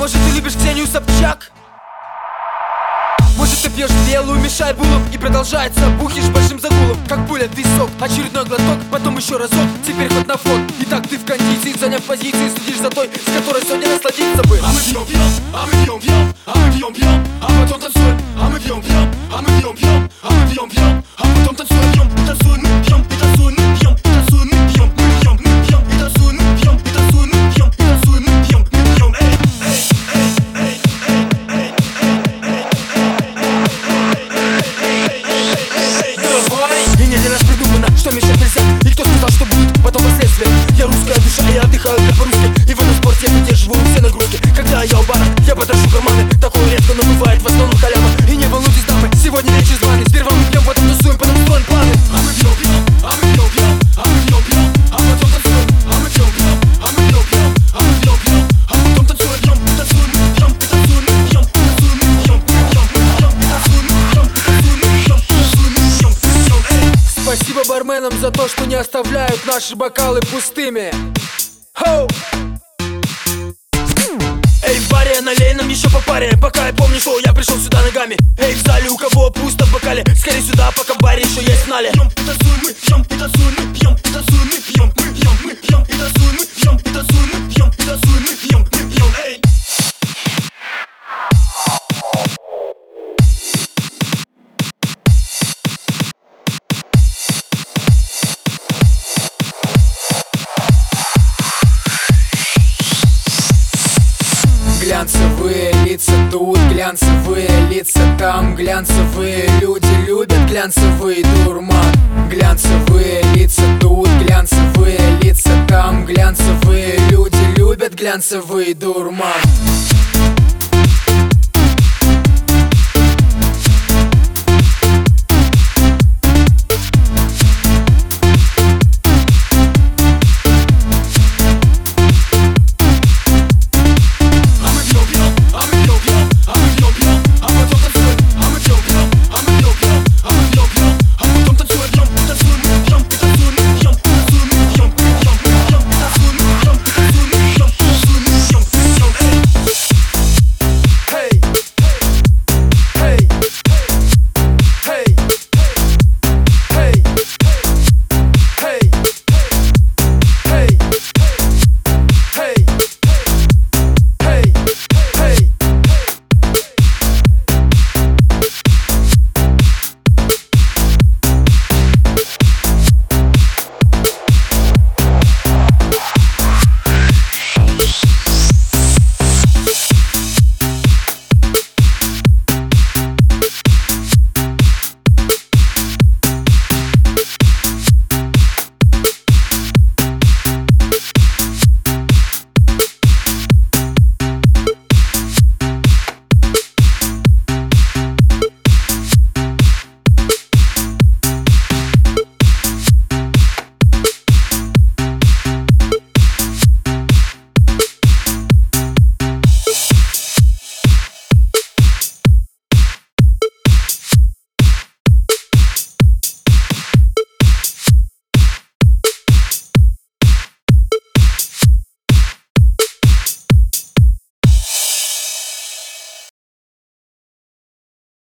Может ты любишь Ксению Собчак? Может ты пьешь белую, мешай булом И продолжается, бухишь большим загулом Как пуля, ты сок, очередной глоток Потом еще разок, теперь хоть на фон. И так ты в кондиции, заняв позиции Следишь за той, с которой сегодня насладиться бы А мы пьем, пьем, а мы пьем, пьем А мы пьем, пьем, а потом танцуем. А мы пьем, пьем, а мы пьем, пьем А мы пьем, пьем, а потом танцуем Пьем, танцуем, пьем, и танцуем, пьем. Барменам за то, что не оставляют наши бокалы пустыми. Хоу! Эй, в баре, налей нам еще по паре. Пока я помню, что я пришел сюда ногами. Эй, в зале, у кого пусто в бокале? Скорее сюда, пока в баре еще есть нале Пьем, танцуем, мы пьем, танцуем, мы пьем танцуем, мы тут, глянцевые лица. Там Глянцевые люди любят глянцевый дурман Глянцевые лица тут, глянцевые лица. Там Глянцевые люди любят глянцевый дурман